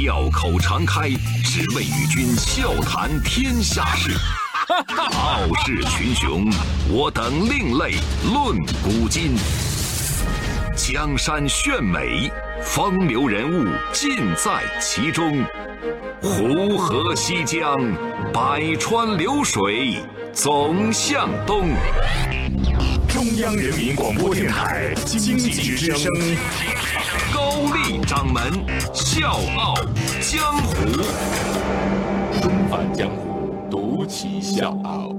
笑口常开，只为与君笑谈天下事。傲视群雄，我等另类论古今。江山炫美，风流人物尽在其中。湖河西江，百川流水总向东。中央人民广播电台经济之声，高丽掌门笑傲江湖，重返江湖，独骑笑傲。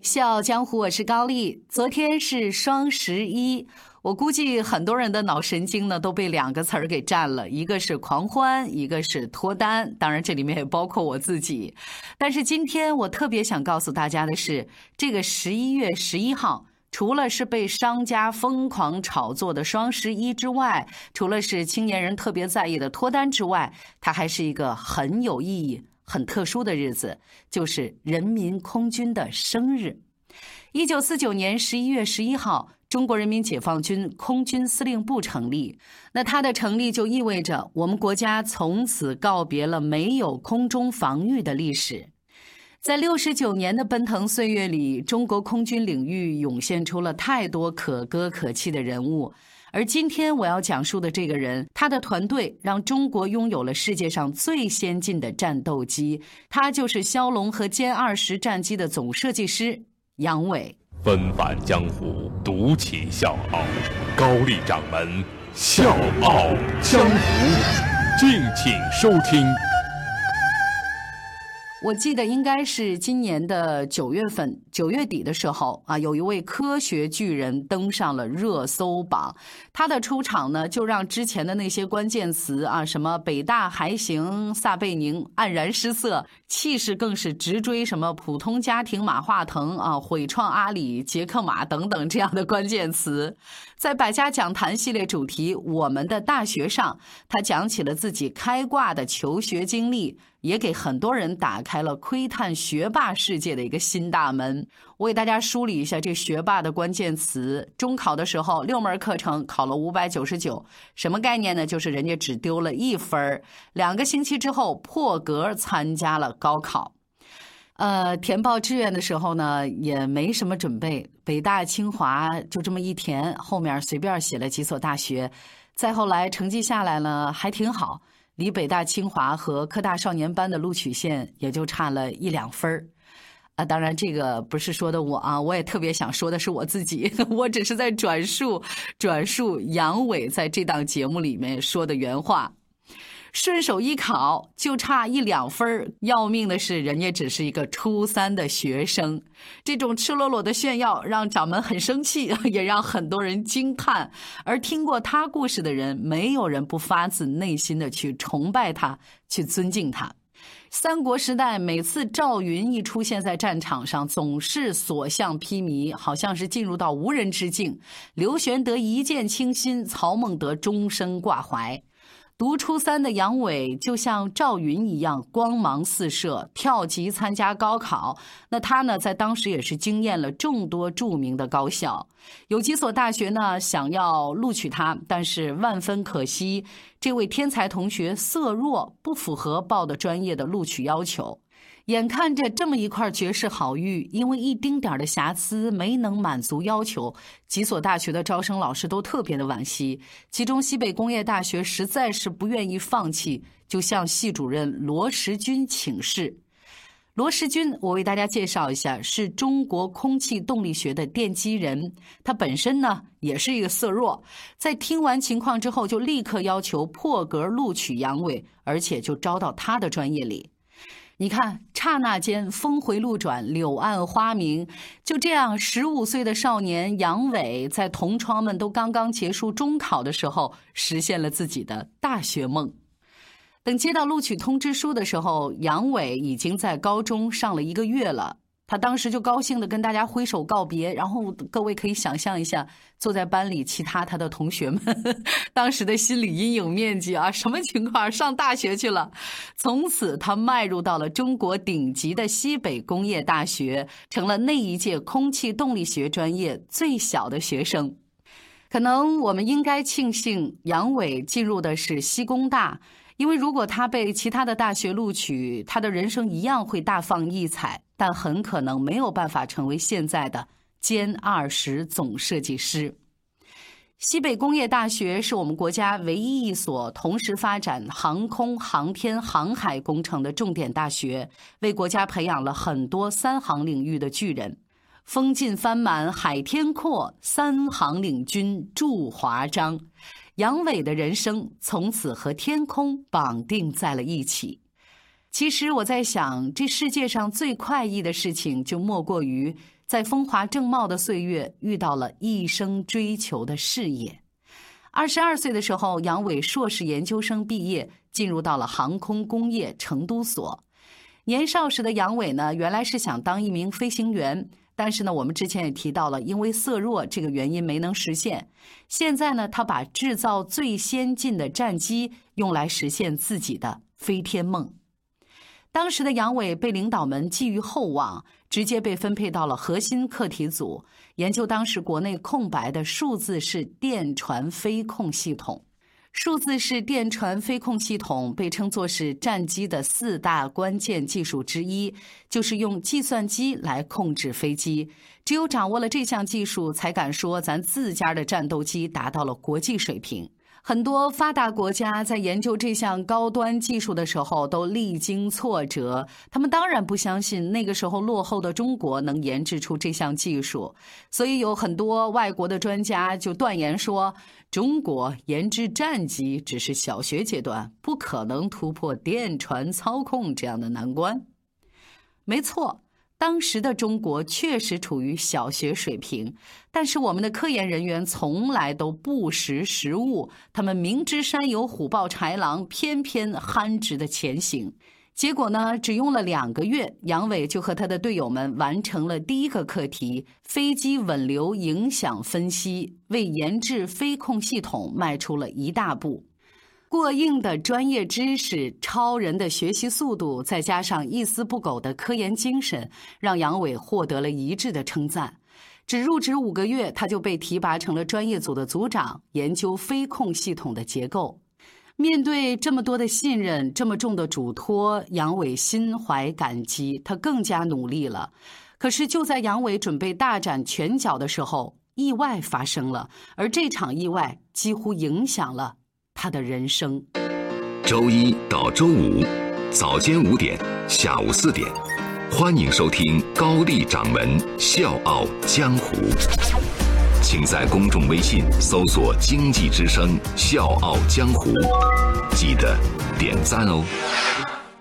笑傲江湖，我是高丽。昨天是双十一，我估计很多人的脑神经呢都被两个词儿给占了，一个是狂欢，一个是脱单。当然，这里面也包括我自己。但是今天我特别想告诉大家的是，这个十一月十一号，除了是被商家疯狂炒作的双十一之外，除了是青年人特别在意的脱单之外，它还是一个很有意义。很特殊的日子，就是人民空军的生日。一九四九年十一月十一号，中国人民解放军空军司令部成立。那它的成立就意味着我们国家从此告别了没有空中防御的历史。在六十九年的奔腾岁月里，中国空军领域涌现出了太多可歌可泣的人物。而今天我要讲述的这个人，他的团队让中国拥有了世界上最先进的战斗机，他就是枭龙和歼二十战机的总设计师杨伟。纷返江湖，独起笑傲，高丽掌门笑傲江湖，敬请收听。我记得应该是今年的九月份，九月底的时候啊，有一位科学巨人登上了热搜榜。他的出场呢，就让之前的那些关键词啊，什么北大还行、撒贝宁黯然失色，气势更是直追什么普通家庭马化腾啊，毁创阿里、杰克马等等这样的关键词。在百家讲坛系列主题《我们的大学》上，他讲起了自己开挂的求学经历。也给很多人打开了窥探学霸世界的一个新大门。我给大家梳理一下这学霸的关键词：中考的时候六门课程考了五百九十九，什么概念呢？就是人家只丢了一分两个星期之后破格参加了高考。呃，填报志愿的时候呢，也没什么准备，北大、清华就这么一填，后面随便写了几所大学。再后来成绩下来了，还挺好。离北大、清华和科大少年班的录取线也就差了一两分，啊，当然这个不是说的我啊，我也特别想说的是我自己，我只是在转述转述杨伟在这档节目里面说的原话。顺手一考就差一两分要命的是，人家只是一个初三的学生。这种赤裸裸的炫耀让掌门很生气，也让很多人惊叹。而听过他故事的人，没有人不发自内心的去崇拜他，去尊敬他。三国时代，每次赵云一出现在战场上，总是所向披靡，好像是进入到无人之境。刘玄德一见倾心，曹孟德终生挂怀。读初三的杨伟就像赵云一样光芒四射，跳级参加高考。那他呢，在当时也是惊艳了众多著名的高校。有几所大学呢想要录取他，但是万分可惜，这位天才同学色弱，不符合报的专业的录取要求。眼看着这么一块绝世好玉，因为一丁点的瑕疵没能满足要求，几所大学的招生老师都特别的惋惜。其中西北工业大学实在是不愿意放弃，就向系主任罗时军请示。罗时军，我为大家介绍一下，是中国空气动力学的奠基人。他本身呢也是一个色弱，在听完情况之后，就立刻要求破格录取杨伟，而且就招到他的专业里。你看，刹那间峰回路转，柳暗花明。就这样，十五岁的少年杨伟，在同窗们都刚刚结束中考的时候，实现了自己的大学梦。等接到录取通知书的时候，杨伟已经在高中上了一个月了。他当时就高兴的跟大家挥手告别，然后各位可以想象一下，坐在班里其他他的同学们 当时的心理阴影面积啊，什么情况？上大学去了，从此他迈入到了中国顶级的西北工业大学，成了那一届空气动力学专业最小的学生。可能我们应该庆幸杨伟进入的是西工大。因为如果他被其他的大学录取，他的人生一样会大放异彩，但很可能没有办法成为现在的歼二十总设计师。西北工业大学是我们国家唯一一所同时发展航空航天航海工程的重点大学，为国家培养了很多三航领域的巨人。风尽帆满海天阔，三航领军驻华章。杨伟的人生从此和天空绑定在了一起。其实我在想，这世界上最快意的事情，就莫过于。在风华正茂的岁月，遇到了一生追求的事业。二十二岁的时候，杨伟硕士研究生毕业，进入到了航空工业成都所。年少时的杨伟呢，原来是想当一名飞行员，但是呢，我们之前也提到了，因为色弱这个原因没能实现。现在呢，他把制造最先进的战机用来实现自己的飞天梦。当时的杨伟被领导们寄予厚望，直接被分配到了核心课题组，研究当时国内空白的数字式电传飞控系统。数字式电传飞控系统被称作是战机的四大关键技术之一，就是用计算机来控制飞机。只有掌握了这项技术，才敢说咱自家的战斗机达到了国际水平。很多发达国家在研究这项高端技术的时候都历经挫折，他们当然不相信那个时候落后的中国能研制出这项技术，所以有很多外国的专家就断言说，中国研制战机只是小学阶段，不可能突破电传操控这样的难关。没错。当时的中国确实处于小学水平，但是我们的科研人员从来都不识时务，他们明知山有虎豹豺狼，偏偏憨直的前行。结果呢，只用了两个月，杨伟就和他的队友们完成了第一个课题——飞机稳流影响分析，为研制飞控系统迈出了一大步。过硬的专业知识、超人的学习速度，再加上一丝不苟的科研精神，让杨伟获得了一致的称赞。只入职五个月，他就被提拔成了专业组的组长，研究飞控系统的结构。面对这么多的信任、这么重的嘱托，杨伟心怀感激，他更加努力了。可是，就在杨伟准备大展拳脚的时候，意外发生了，而这场意外几乎影响了。他的人生。周一到周五，早间五点，下午四点，欢迎收听高丽掌门笑傲江湖。请在公众微信搜索“经济之声笑傲江湖”，记得点赞哦。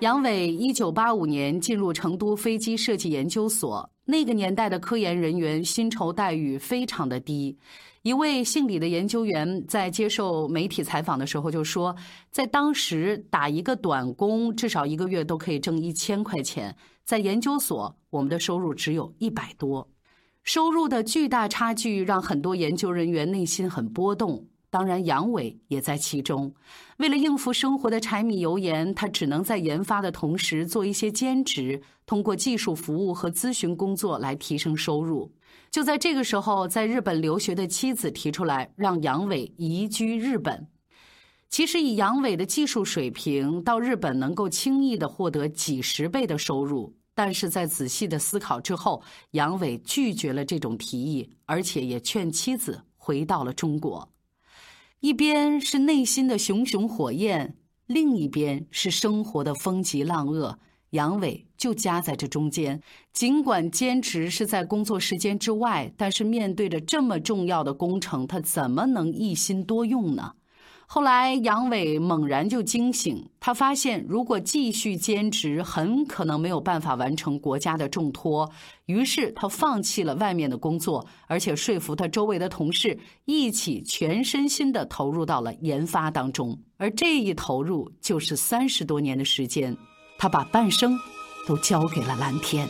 杨伟一九八五年进入成都飞机设计研究所，那个年代的科研人员薪酬待遇非常的低。一位姓李的研究员在接受媒体采访的时候就说，在当时打一个短工，至少一个月都可以挣一千块钱。在研究所，我们的收入只有一百多，收入的巨大差距让很多研究人员内心很波动。当然，杨伟也在其中。为了应付生活的柴米油盐，他只能在研发的同时做一些兼职，通过技术服务和咨询工作来提升收入。就在这个时候，在日本留学的妻子提出来让杨伟移居日本。其实以杨伟的技术水平，到日本能够轻易的获得几十倍的收入。但是在仔细的思考之后，杨伟拒绝了这种提议，而且也劝妻子回到了中国。一边是内心的熊熊火焰，另一边是生活的风急浪恶。杨伟就夹在这中间，尽管坚持是在工作时间之外，但是面对着这么重要的工程，他怎么能一心多用呢？后来，杨伟猛然就惊醒，他发现如果继续兼职，很可能没有办法完成国家的重托。于是，他放弃了外面的工作，而且说服他周围的同事一起全身心的投入到了研发当中。而这一投入，就是三十多年的时间。他把半生都交给了蓝天。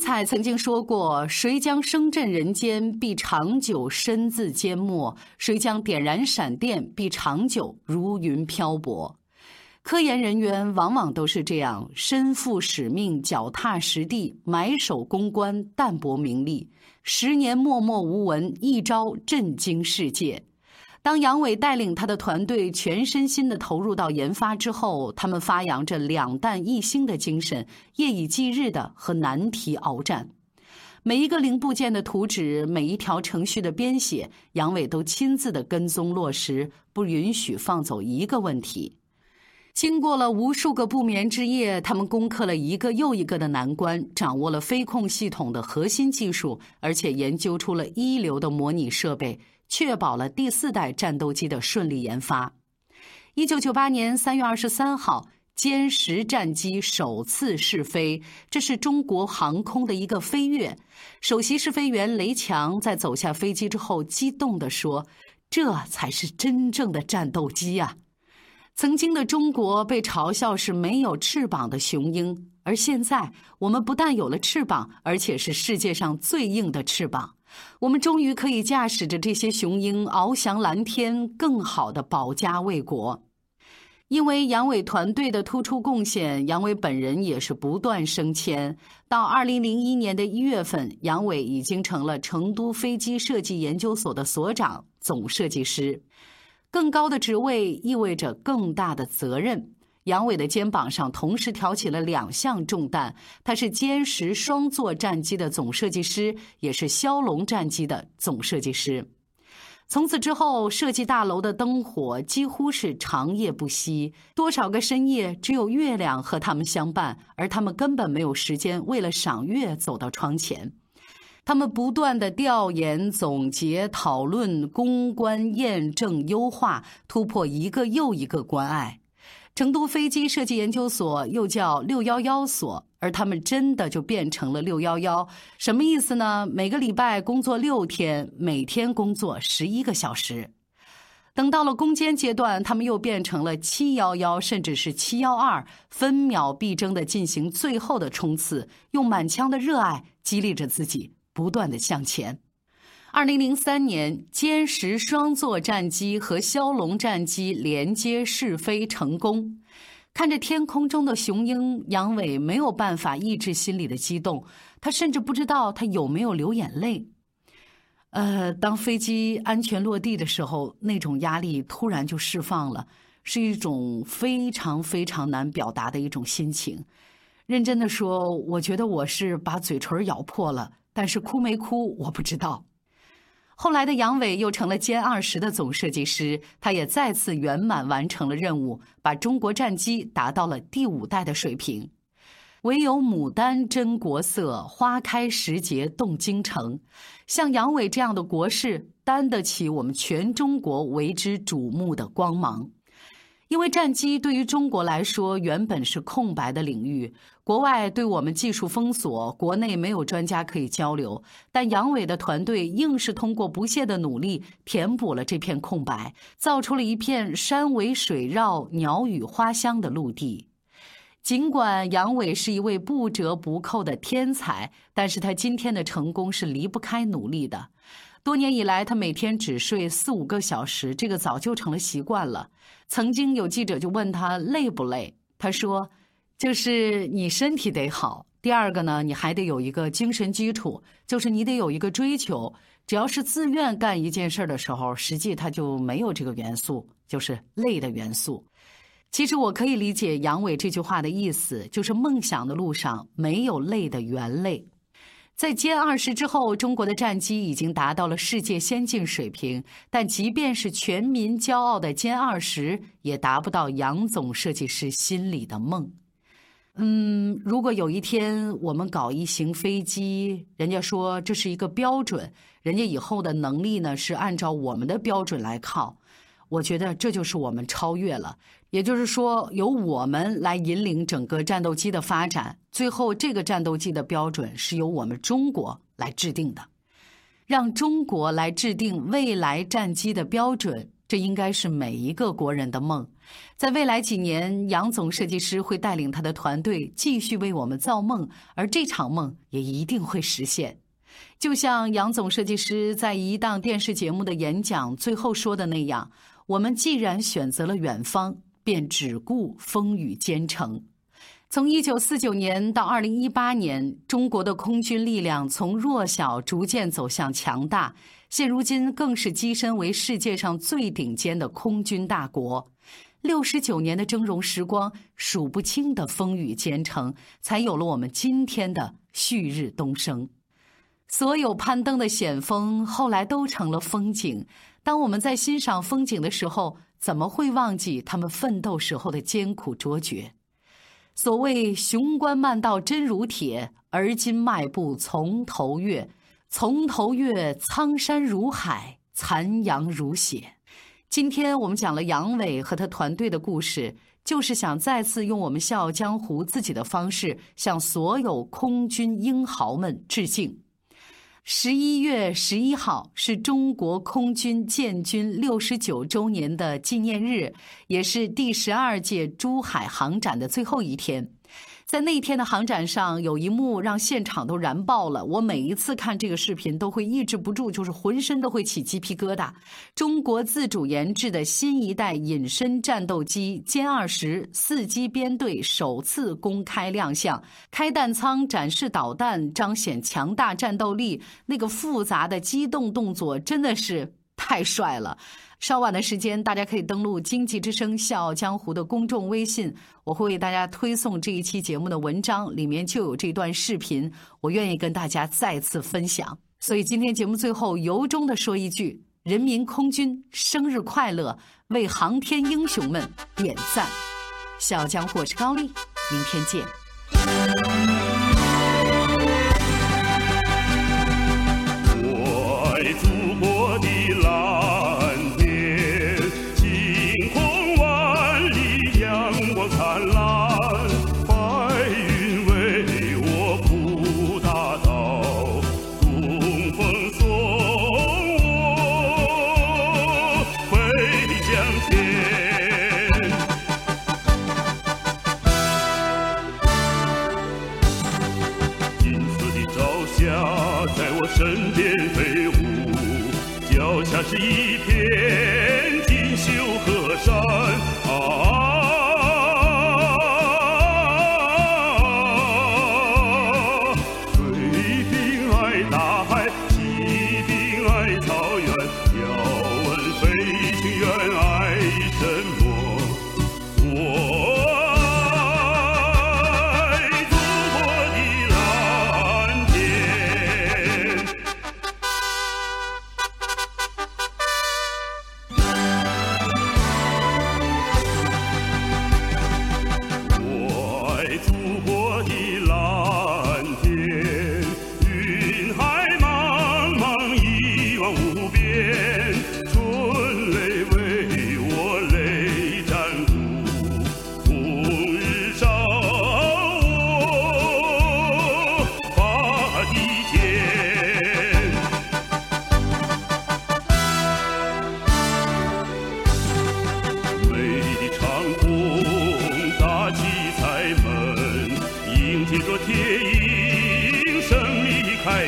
蔡曾经说过：“谁将声震人间，必长久身自缄默；谁将点燃闪电，必长久如云漂泊。”科研人员往往都是这样，身负使命，脚踏实地，埋首攻关，淡泊名利，十年默默无闻，一朝震惊世界。当杨伟带领他的团队全身心地投入到研发之后，他们发扬着两弹一星的精神，夜以继日地和难题鏖战。每一个零部件的图纸，每一条程序的编写，杨伟都亲自的跟踪落实，不允许放走一个问题。经过了无数个不眠之夜，他们攻克了一个又一个的难关，掌握了飞控系统的核心技术，而且研究出了一流的模拟设备。确保了第四代战斗机的顺利研发。一九九八年三月二十三号，歼十战机首次试飞，这是中国航空的一个飞跃。首席试飞员雷强在走下飞机之后，激动地说：“这才是真正的战斗机呀！”曾经的中国被嘲笑是没有翅膀的雄鹰，而现在我们不但有了翅膀，而且是世界上最硬的翅膀。我们终于可以驾驶着这些雄鹰翱翔蓝天，更好的保家卫国。因为杨伟团队的突出贡献，杨伟本人也是不断升迁。到二零零一年的一月份，杨伟已经成了成都飞机设计研究所的所长、总设计师。更高的职位意味着更大的责任。杨伟的肩膀上同时挑起了两项重担，他是歼十双座战机的总设计师，也是枭龙战机的总设计师。从此之后，设计大楼的灯火几乎是长夜不息，多少个深夜只有月亮和他们相伴，而他们根本没有时间为了赏月走到窗前。他们不断的调研、总结、讨论、攻关、验证、优化，突破一个又一个关隘。成都飞机设计研究所又叫六幺幺所，而他们真的就变成了六幺幺，什么意思呢？每个礼拜工作六天，每天工作十一个小时。等到了攻坚阶段，他们又变成了七幺幺，甚至是七幺二，分秒必争的进行最后的冲刺，用满腔的热爱激励着自己，不断的向前。二零零三年，歼十双座战机和枭龙战机连接试飞成功。看着天空中的雄鹰，杨伟没有办法抑制心里的激动，他甚至不知道他有没有流眼泪。呃，当飞机安全落地的时候，那种压力突然就释放了，是一种非常非常难表达的一种心情。认真的说，我觉得我是把嘴唇咬破了，但是哭没哭，我不知道。后来的杨伟又成了歼二十的总设计师，他也再次圆满完成了任务，把中国战机达到了第五代的水平。唯有牡丹真国色，花开时节动京城。像杨伟这样的国士，担得起我们全中国为之瞩目的光芒。因为战机对于中国来说原本是空白的领域，国外对我们技术封锁，国内没有专家可以交流。但杨伟的团队硬是通过不懈的努力，填补了这片空白，造出了一片山围水绕、鸟语花香的陆地。尽管杨伟是一位不折不扣的天才，但是他今天的成功是离不开努力的。多年以来，他每天只睡四五个小时，这个早就成了习惯了。曾经有记者就问他累不累，他说：“就是你身体得好，第二个呢，你还得有一个精神基础，就是你得有一个追求。只要是自愿干一件事的时候，实际他就没有这个元素，就是累的元素。其实我可以理解杨伟这句话的意思，就是梦想的路上没有累的原累。”在歼二十之后，中国的战机已经达到了世界先进水平，但即便是全民骄傲的歼二十，也达不到杨总设计师心里的梦。嗯，如果有一天我们搞一型飞机，人家说这是一个标准，人家以后的能力呢是按照我们的标准来靠。我觉得这就是我们超越了，也就是说，由我们来引领整个战斗机的发展。最后，这个战斗机的标准是由我们中国来制定的，让中国来制定未来战机的标准，这应该是每一个国人的梦。在未来几年，杨总设计师会带领他的团队继续为我们造梦，而这场梦也一定会实现。就像杨总设计师在一档电视节目的演讲最后说的那样：“我们既然选择了远方，便只顾风雨兼程。”从一九四九年到二零一八年，中国的空军力量从弱小逐渐走向强大，现如今更是跻身为世界上最顶尖的空军大国。六十九年的峥嵘时光，数不清的风雨兼程，才有了我们今天的旭日东升。所有攀登的险峰，后来都成了风景。当我们在欣赏风景的时候，怎么会忘记他们奋斗时候的艰苦卓绝？所谓雄关漫道真如铁，而今迈步从头越。从头越，苍山如海，残阳如血。今天我们讲了杨伟和他团队的故事，就是想再次用我们《笑傲江湖》自己的方式，向所有空军英豪们致敬。十一月十一号是中国空军建军六十九周年的纪念日，也是第十二届珠海航展的最后一天。在那天的航展上，有一幕让现场都燃爆了。我每一次看这个视频，都会抑制不住，就是浑身都会起鸡皮疙瘩。中国自主研制的新一代隐身战斗机歼二十四机编队首次公开亮相，开弹舱展示导弹，彰显强大战斗力。那个复杂的机动动作，真的是太帅了。稍晚的时间，大家可以登录《经济之声·笑傲江湖》的公众微信，我会为大家推送这一期节目的文章，里面就有这段视频，我愿意跟大家再次分享。所以今天节目最后由衷的说一句：人民空军生日快乐，为航天英雄们点赞！笑傲江湖，我是高丽，明天见。是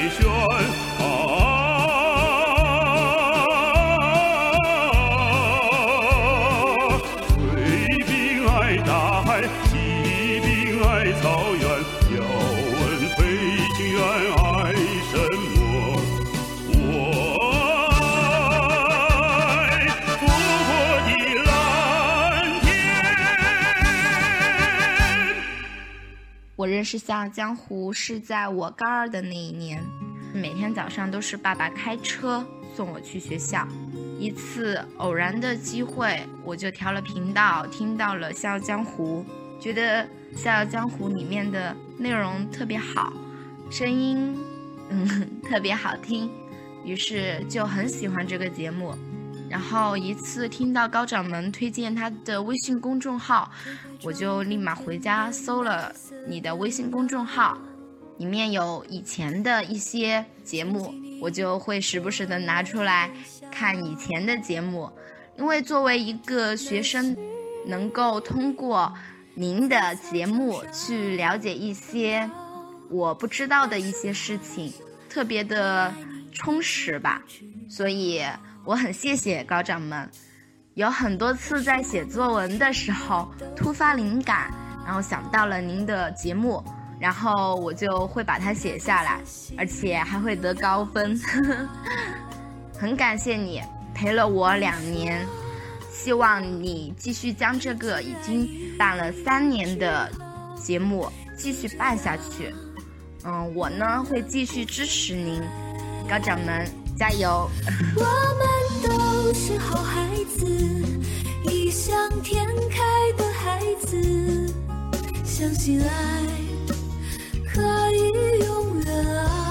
凯旋。我认识《笑傲江湖》是在我高二的那一年，每天早上都是爸爸开车送我去学校。一次偶然的机会，我就调了频道，听到了《笑傲江湖》，觉得《笑傲江湖》里面的内容特别好，声音嗯 特别好听，于是就很喜欢这个节目。然后一次听到高掌门推荐他的微信公众号，我就立马回家搜了你的微信公众号，里面有以前的一些节目，我就会时不时的拿出来看以前的节目，因为作为一个学生，能够通过您的节目去了解一些我不知道的一些事情，特别的充实吧。所以我很谢谢高掌门。有很多次在写作文的时候突发灵感，然后想到了您的节目，然后我就会把它写下来，而且还会得高分。很感谢你陪了我两年，希望你继续将这个已经办了三年的节目继续办下去。嗯，我呢会继续支持您，高掌门加油！是好孩子异想天开的孩子相信爱可以永远啊